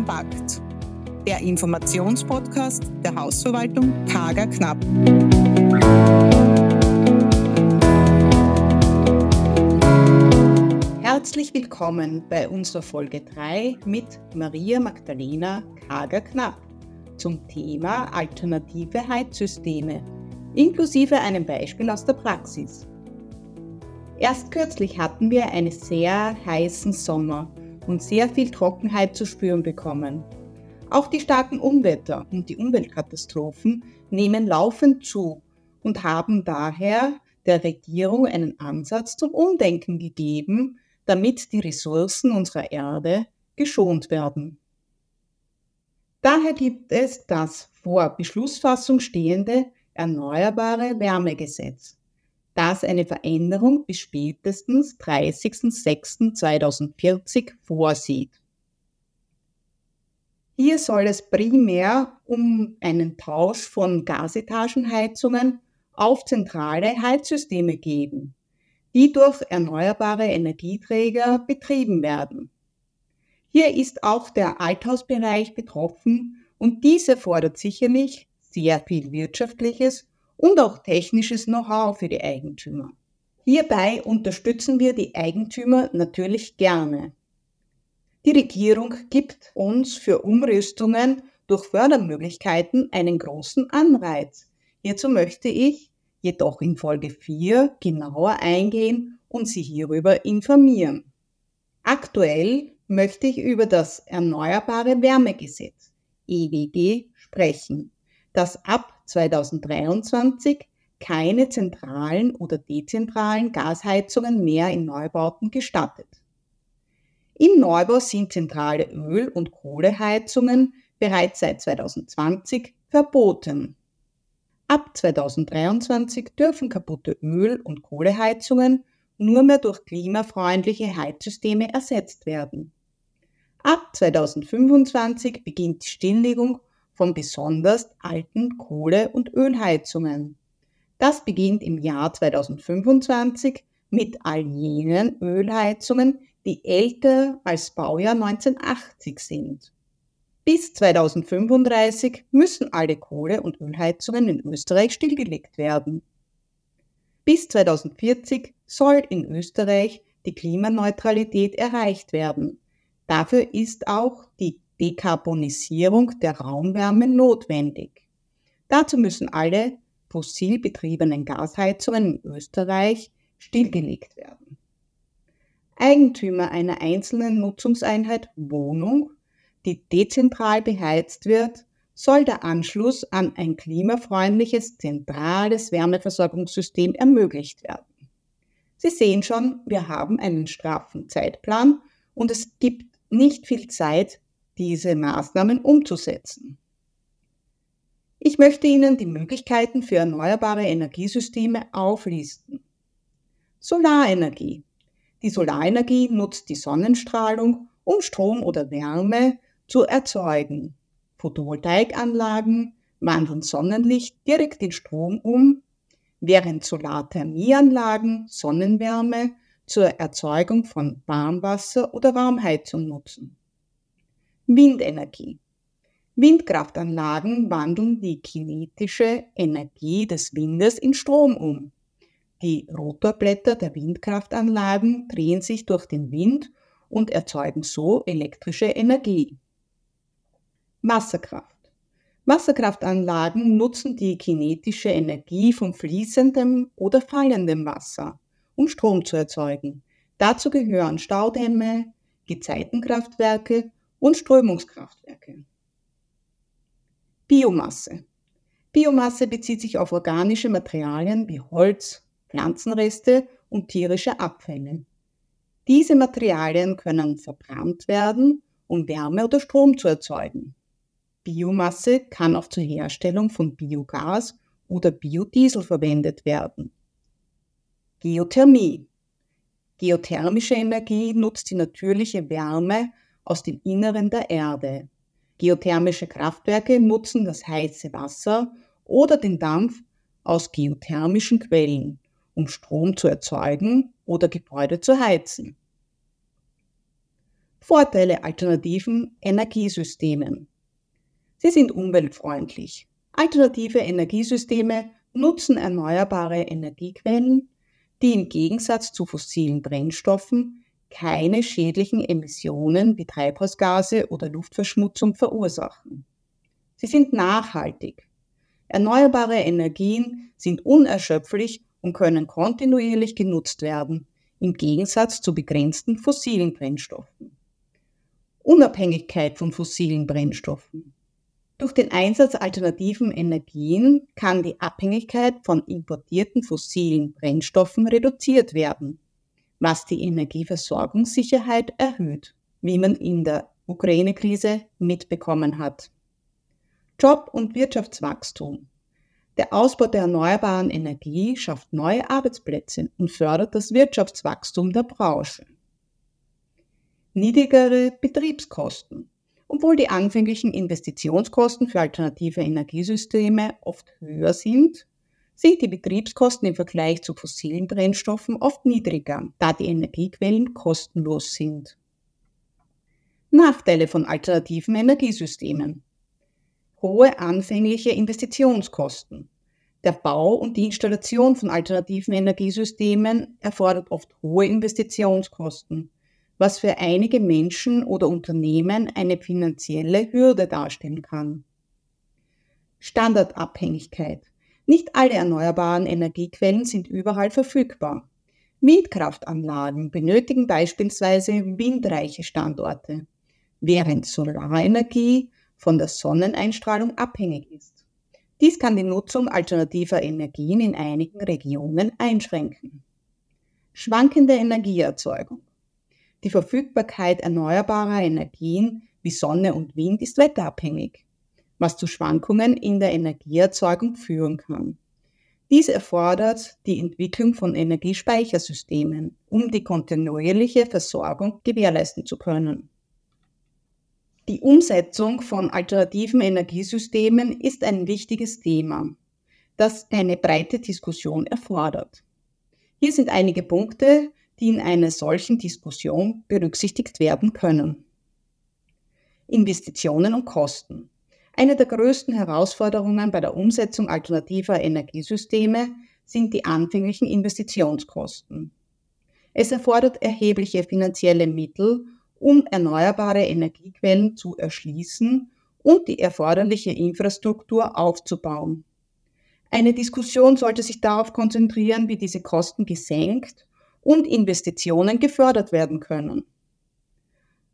Kompakt, der Informationspodcast der Hausverwaltung Kager Knapp. Herzlich willkommen bei unserer Folge 3 mit Maria Magdalena Kager Knapp zum Thema alternative Heizsysteme, inklusive einem Beispiel aus der Praxis. Erst kürzlich hatten wir einen sehr heißen Sommer und sehr viel Trockenheit zu spüren bekommen. Auch die starken Unwetter und die Umweltkatastrophen nehmen laufend zu und haben daher der Regierung einen Ansatz zum Umdenken gegeben, damit die Ressourcen unserer Erde geschont werden. Daher gibt es das vor Beschlussfassung stehende Erneuerbare Wärmegesetz, das eine Veränderung bis spätestens 30.06.2040 vorsieht. Hier soll es primär um einen Tausch von Gasetagenheizungen auf zentrale Heizsysteme geben, die durch erneuerbare Energieträger betrieben werden. Hier ist auch der Althausbereich betroffen und diese fordert sicherlich sehr viel wirtschaftliches und auch technisches Know-how für die Eigentümer. Hierbei unterstützen wir die Eigentümer natürlich gerne. Die Regierung gibt uns für Umrüstungen durch Fördermöglichkeiten einen großen Anreiz. Hierzu möchte ich jedoch in Folge 4 genauer eingehen und Sie hierüber informieren. Aktuell möchte ich über das Erneuerbare Wärmegesetz EWG sprechen, das ab 2023 keine zentralen oder dezentralen Gasheizungen mehr in Neubauten gestattet. Im Neubau sind zentrale Öl- und Kohleheizungen bereits seit 2020 verboten. Ab 2023 dürfen kaputte Öl- und Kohleheizungen nur mehr durch klimafreundliche Heizsysteme ersetzt werden. Ab 2025 beginnt die Stilllegung von besonders alten Kohle- und Ölheizungen. Das beginnt im Jahr 2025 mit all jenen Ölheizungen, die älter als Baujahr 1980 sind. Bis 2035 müssen alle Kohle- und Ölheizungen in Österreich stillgelegt werden. Bis 2040 soll in Österreich die Klimaneutralität erreicht werden. Dafür ist auch die Dekarbonisierung der Raumwärme notwendig. Dazu müssen alle fossil betriebenen Gasheizungen in Österreich stillgelegt werden. Eigentümer einer einzelnen Nutzungseinheit Wohnung, die dezentral beheizt wird, soll der Anschluss an ein klimafreundliches zentrales Wärmeversorgungssystem ermöglicht werden. Sie sehen schon, wir haben einen straffen Zeitplan und es gibt nicht viel Zeit, diese Maßnahmen umzusetzen. Ich möchte Ihnen die Möglichkeiten für erneuerbare Energiesysteme auflisten. Solarenergie. Die Solarenergie nutzt die Sonnenstrahlung, um Strom oder Wärme zu erzeugen. Photovoltaikanlagen wandeln Sonnenlicht direkt in Strom um, während Solarthermieanlagen Sonnenwärme zur Erzeugung von Warmwasser oder Warmheizung nutzen. Windenergie. Windkraftanlagen wandeln die kinetische Energie des Windes in Strom um. Die Rotorblätter der Windkraftanlagen drehen sich durch den Wind und erzeugen so elektrische Energie. Wasserkraft. Wasserkraftanlagen nutzen die kinetische Energie von fließendem oder fallendem Wasser, um Strom zu erzeugen. Dazu gehören Staudämme, Gezeitenkraftwerke und Strömungskraftwerke. Biomasse. Biomasse bezieht sich auf organische Materialien wie Holz, Pflanzenreste und tierische Abfälle. Diese Materialien können verbrannt werden, um Wärme oder Strom zu erzeugen. Biomasse kann auch zur Herstellung von Biogas oder Biodiesel verwendet werden. Geothermie. Geothermische Energie nutzt die natürliche Wärme aus dem Inneren der Erde. Geothermische Kraftwerke nutzen das heiße Wasser oder den Dampf aus geothermischen Quellen, um Strom zu erzeugen oder Gebäude zu heizen. Vorteile alternativen Energiesystemen. Sie sind umweltfreundlich. Alternative Energiesysteme nutzen erneuerbare Energiequellen, die im Gegensatz zu fossilen Brennstoffen keine schädlichen Emissionen wie Treibhausgase oder Luftverschmutzung verursachen. Sie sind nachhaltig. Erneuerbare Energien sind unerschöpflich und können kontinuierlich genutzt werden, im Gegensatz zu begrenzten fossilen Brennstoffen. Unabhängigkeit von fossilen Brennstoffen. Durch den Einsatz alternativen Energien kann die Abhängigkeit von importierten fossilen Brennstoffen reduziert werden, was die Energieversorgungssicherheit erhöht, wie man in der Ukraine-Krise mitbekommen hat. Job- und Wirtschaftswachstum. Der Ausbau der erneuerbaren Energie schafft neue Arbeitsplätze und fördert das Wirtschaftswachstum der Branche. Niedrigere Betriebskosten. Obwohl die anfänglichen Investitionskosten für alternative Energiesysteme oft höher sind, sind die Betriebskosten im Vergleich zu fossilen Brennstoffen oft niedriger, da die Energiequellen kostenlos sind. Nachteile von alternativen Energiesystemen. Hohe anfängliche Investitionskosten. Der Bau und die Installation von alternativen Energiesystemen erfordert oft hohe Investitionskosten was für einige Menschen oder Unternehmen eine finanzielle Hürde darstellen kann. Standardabhängigkeit. Nicht alle erneuerbaren Energiequellen sind überall verfügbar. Windkraftanlagen benötigen beispielsweise windreiche Standorte, während Solarenergie von der Sonneneinstrahlung abhängig ist. Dies kann die Nutzung alternativer Energien in einigen Regionen einschränken. Schwankende Energieerzeugung. Die Verfügbarkeit erneuerbarer Energien wie Sonne und Wind ist wetterabhängig, was zu Schwankungen in der Energieerzeugung führen kann. Dies erfordert die Entwicklung von Energiespeichersystemen, um die kontinuierliche Versorgung gewährleisten zu können. Die Umsetzung von alternativen Energiesystemen ist ein wichtiges Thema, das eine breite Diskussion erfordert. Hier sind einige Punkte, die in einer solchen Diskussion berücksichtigt werden können. Investitionen und Kosten. Eine der größten Herausforderungen bei der Umsetzung alternativer Energiesysteme sind die anfänglichen Investitionskosten. Es erfordert erhebliche finanzielle Mittel, um erneuerbare Energiequellen zu erschließen und die erforderliche Infrastruktur aufzubauen. Eine Diskussion sollte sich darauf konzentrieren, wie diese Kosten gesenkt und Investitionen gefördert werden können.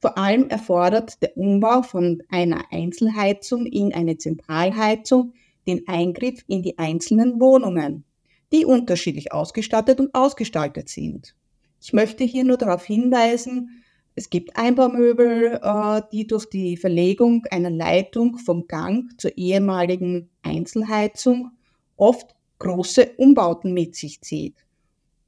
Vor allem erfordert der Umbau von einer Einzelheizung in eine Zentralheizung den Eingriff in die einzelnen Wohnungen, die unterschiedlich ausgestattet und ausgestaltet sind. Ich möchte hier nur darauf hinweisen, es gibt Einbaumöbel, äh, die durch die Verlegung einer Leitung vom Gang zur ehemaligen Einzelheizung oft große Umbauten mit sich zieht.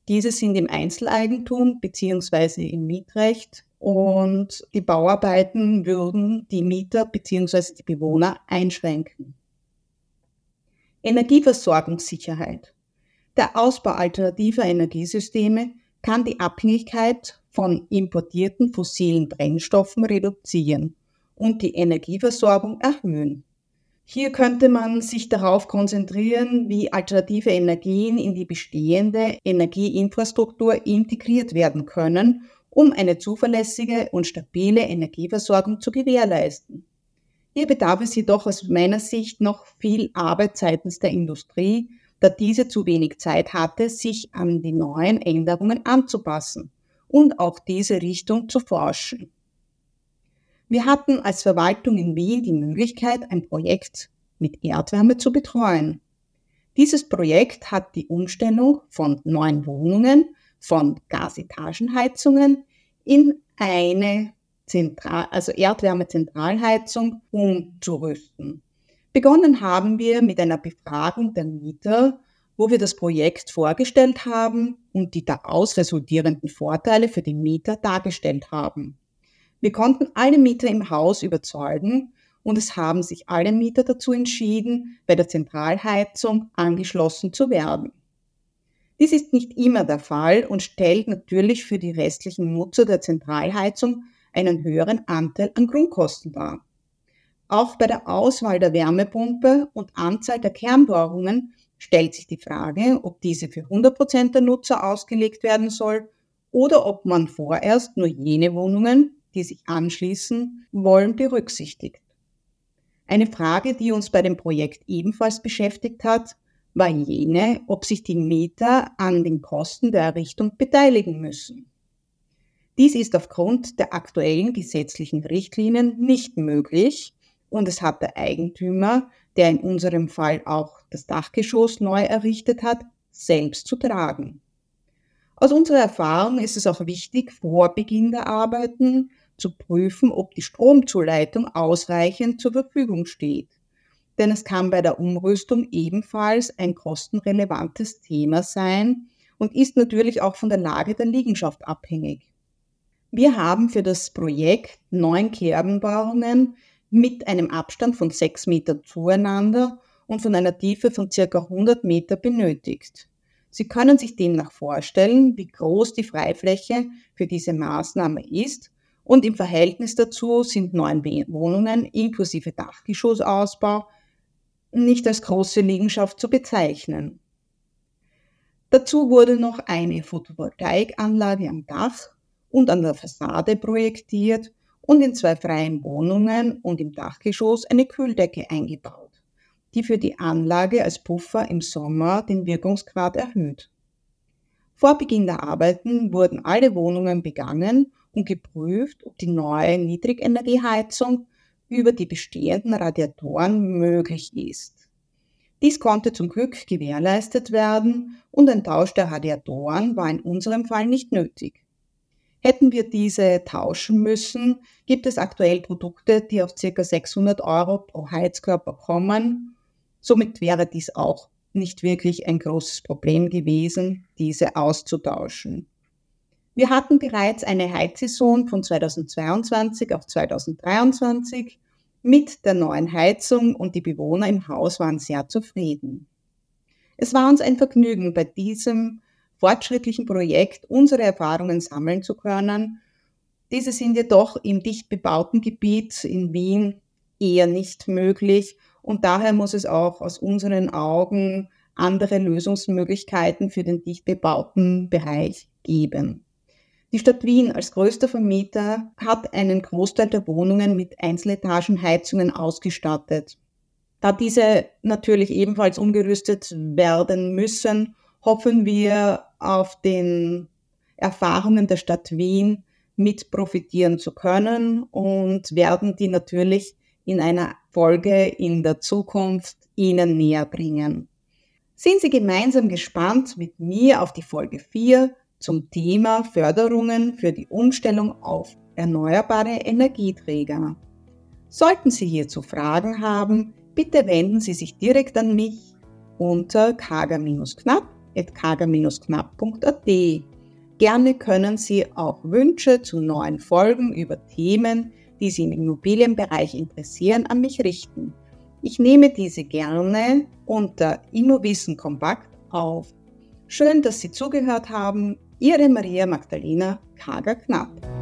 Diese sind im Einzeleigentum bzw. im Mietrecht und die Bauarbeiten würden die Mieter bzw. die Bewohner einschränken. Energieversorgungssicherheit. Der Ausbau alternativer Energiesysteme kann die Abhängigkeit von importierten fossilen Brennstoffen reduzieren und die Energieversorgung erhöhen. Hier könnte man sich darauf konzentrieren, wie alternative Energien in die bestehende Energieinfrastruktur integriert werden können, um eine zuverlässige und stabile Energieversorgung zu gewährleisten. Hier bedarf es jedoch aus meiner Sicht noch viel Arbeit seitens der Industrie, da diese zu wenig Zeit hatte, sich an die neuen Änderungen anzupassen und auch diese Richtung zu forschen. Wir hatten als Verwaltung in Wien die Möglichkeit, ein Projekt mit Erdwärme zu betreuen. Dieses Projekt hat die Umstellung von neuen Wohnungen, von Gasetagenheizungen in eine Zentral, also Erdwärmezentralheizung umzurüsten. Begonnen haben wir mit einer Befragung der Mieter, wo wir das Projekt vorgestellt haben und die daraus resultierenden Vorteile für die Mieter dargestellt haben. Wir konnten alle Mieter im Haus überzeugen und es haben sich alle Mieter dazu entschieden, bei der Zentralheizung angeschlossen zu werden. Dies ist nicht immer der Fall und stellt natürlich für die restlichen Nutzer der Zentralheizung einen höheren Anteil an Grundkosten dar. Auch bei der Auswahl der Wärmepumpe und Anzahl der Kernbohrungen stellt sich die Frage, ob diese für 100% der Nutzer ausgelegt werden soll oder ob man vorerst nur jene Wohnungen, die sich anschließen wollen, berücksichtigt. Eine Frage, die uns bei dem Projekt ebenfalls beschäftigt hat, war jene, ob sich die Mieter an den Kosten der Errichtung beteiligen müssen. Dies ist aufgrund der aktuellen gesetzlichen Richtlinien nicht möglich und es hat der Eigentümer, der in unserem Fall auch das Dachgeschoss neu errichtet hat, selbst zu tragen. Aus unserer Erfahrung ist es auch wichtig, vor Beginn der Arbeiten zu prüfen, ob die Stromzuleitung ausreichend zur Verfügung steht. Denn es kann bei der Umrüstung ebenfalls ein kostenrelevantes Thema sein und ist natürlich auch von der Lage der Liegenschaft abhängig. Wir haben für das Projekt neun Kerbenbauungen mit einem Abstand von sechs Metern zueinander und von einer Tiefe von circa 100 Meter benötigt. Sie können sich demnach vorstellen, wie groß die Freifläche für diese Maßnahme ist und im Verhältnis dazu sind neun Wohnungen inklusive Dachgeschossausbau nicht als große Liegenschaft zu bezeichnen. Dazu wurde noch eine Photovoltaikanlage am Dach und an der Fassade projektiert und in zwei freien Wohnungen und im Dachgeschoss eine Kühldecke eingebaut, die für die Anlage als Puffer im Sommer den Wirkungsgrad erhöht. Vor Beginn der Arbeiten wurden alle Wohnungen begangen und geprüft, ob die neue Niedrigenergieheizung über die bestehenden Radiatoren möglich ist. Dies konnte zum Glück gewährleistet werden und ein Tausch der Radiatoren war in unserem Fall nicht nötig. Hätten wir diese tauschen müssen, gibt es aktuell Produkte, die auf ca. 600 Euro pro Heizkörper kommen. Somit wäre dies auch nicht wirklich ein großes Problem gewesen, diese auszutauschen. Wir hatten bereits eine Heizsaison von 2022 auf 2023 mit der neuen Heizung und die Bewohner im Haus waren sehr zufrieden. Es war uns ein Vergnügen, bei diesem fortschrittlichen Projekt unsere Erfahrungen sammeln zu können. Diese sind jedoch im dicht bebauten Gebiet in Wien eher nicht möglich und daher muss es auch aus unseren Augen andere Lösungsmöglichkeiten für den dicht bebauten Bereich geben. Die Stadt Wien als größter Vermieter hat einen Großteil der Wohnungen mit Einzeletagenheizungen ausgestattet. Da diese natürlich ebenfalls umgerüstet werden müssen, hoffen wir auf den Erfahrungen der Stadt Wien mit profitieren zu können und werden die natürlich in einer Folge in der Zukunft Ihnen näher bringen. Sind Sie gemeinsam gespannt mit mir auf die Folge 4 zum Thema Förderungen für die Umstellung auf erneuerbare Energieträger. Sollten Sie hierzu Fragen haben, bitte wenden Sie sich direkt an mich unter kager-knapp kager-knapp.at. Gerne können Sie auch Wünsche zu neuen Folgen über Themen, die Sie im Immobilienbereich interessieren, an mich richten. Ich nehme diese gerne unter Immowissen Kompakt auf. Schön, dass Sie zugehört haben. Ihre Maria Magdalena Kager-Knapp.